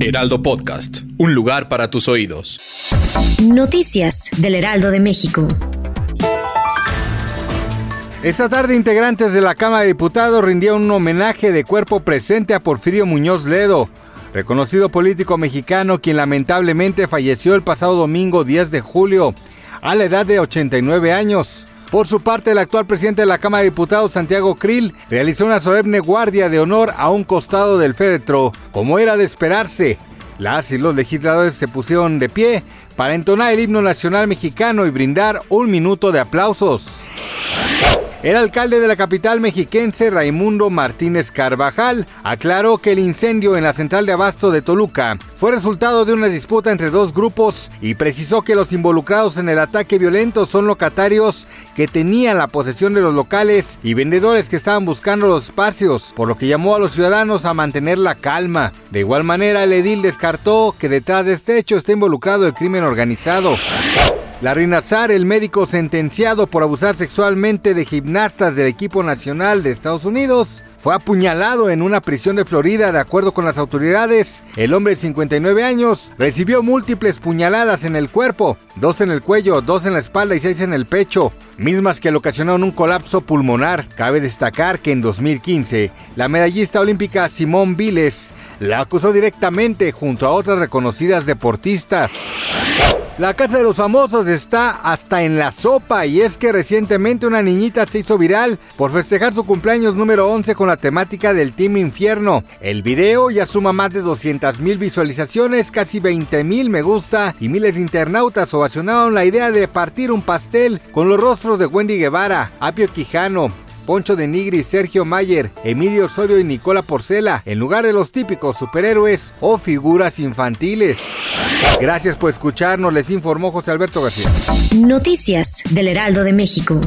Heraldo Podcast. Un lugar para tus oídos. Noticias del Heraldo de México. Esta tarde integrantes de la Cámara de Diputados rindieron un homenaje de cuerpo presente a Porfirio Muñoz Ledo, reconocido político mexicano quien lamentablemente falleció el pasado domingo 10 de julio a la edad de 89 años. Por su parte, el actual presidente de la Cámara de Diputados, Santiago Krill, realizó una solemne guardia de honor a un costado del féretro, como era de esperarse. Las y los legisladores se pusieron de pie para entonar el himno nacional mexicano y brindar un minuto de aplausos. El alcalde de la capital mexiquense, Raimundo Martínez Carvajal, aclaró que el incendio en la central de abasto de Toluca fue resultado de una disputa entre dos grupos y precisó que los involucrados en el ataque violento son locatarios que tenían la posesión de los locales y vendedores que estaban buscando los espacios, por lo que llamó a los ciudadanos a mantener la calma. De igual manera, el edil descartó que detrás de este hecho está involucrado el crimen organizado. Larry Nazar, el médico sentenciado por abusar sexualmente de gimnastas del equipo nacional de Estados Unidos, fue apuñalado en una prisión de Florida de acuerdo con las autoridades. El hombre de 59 años recibió múltiples puñaladas en el cuerpo, dos en el cuello, dos en la espalda y seis en el pecho, mismas que le ocasionaron un colapso pulmonar. Cabe destacar que en 2015, la medallista olímpica Simón Viles la acusó directamente junto a otras reconocidas deportistas. La casa de los famosos está hasta en la sopa y es que recientemente una niñita se hizo viral por festejar su cumpleaños número 11 con la temática del Team Infierno. El video ya suma más de 200 mil visualizaciones, casi 20 mil me gusta y miles de internautas ovacionaron la idea de partir un pastel con los rostros de Wendy Guevara, Apio Quijano, Poncho de Nigri, Sergio Mayer, Emilio Osorio y Nicola Porcela, en lugar de los típicos superhéroes o figuras infantiles. Gracias por escucharnos, les informó José Alberto García. Noticias del Heraldo de México.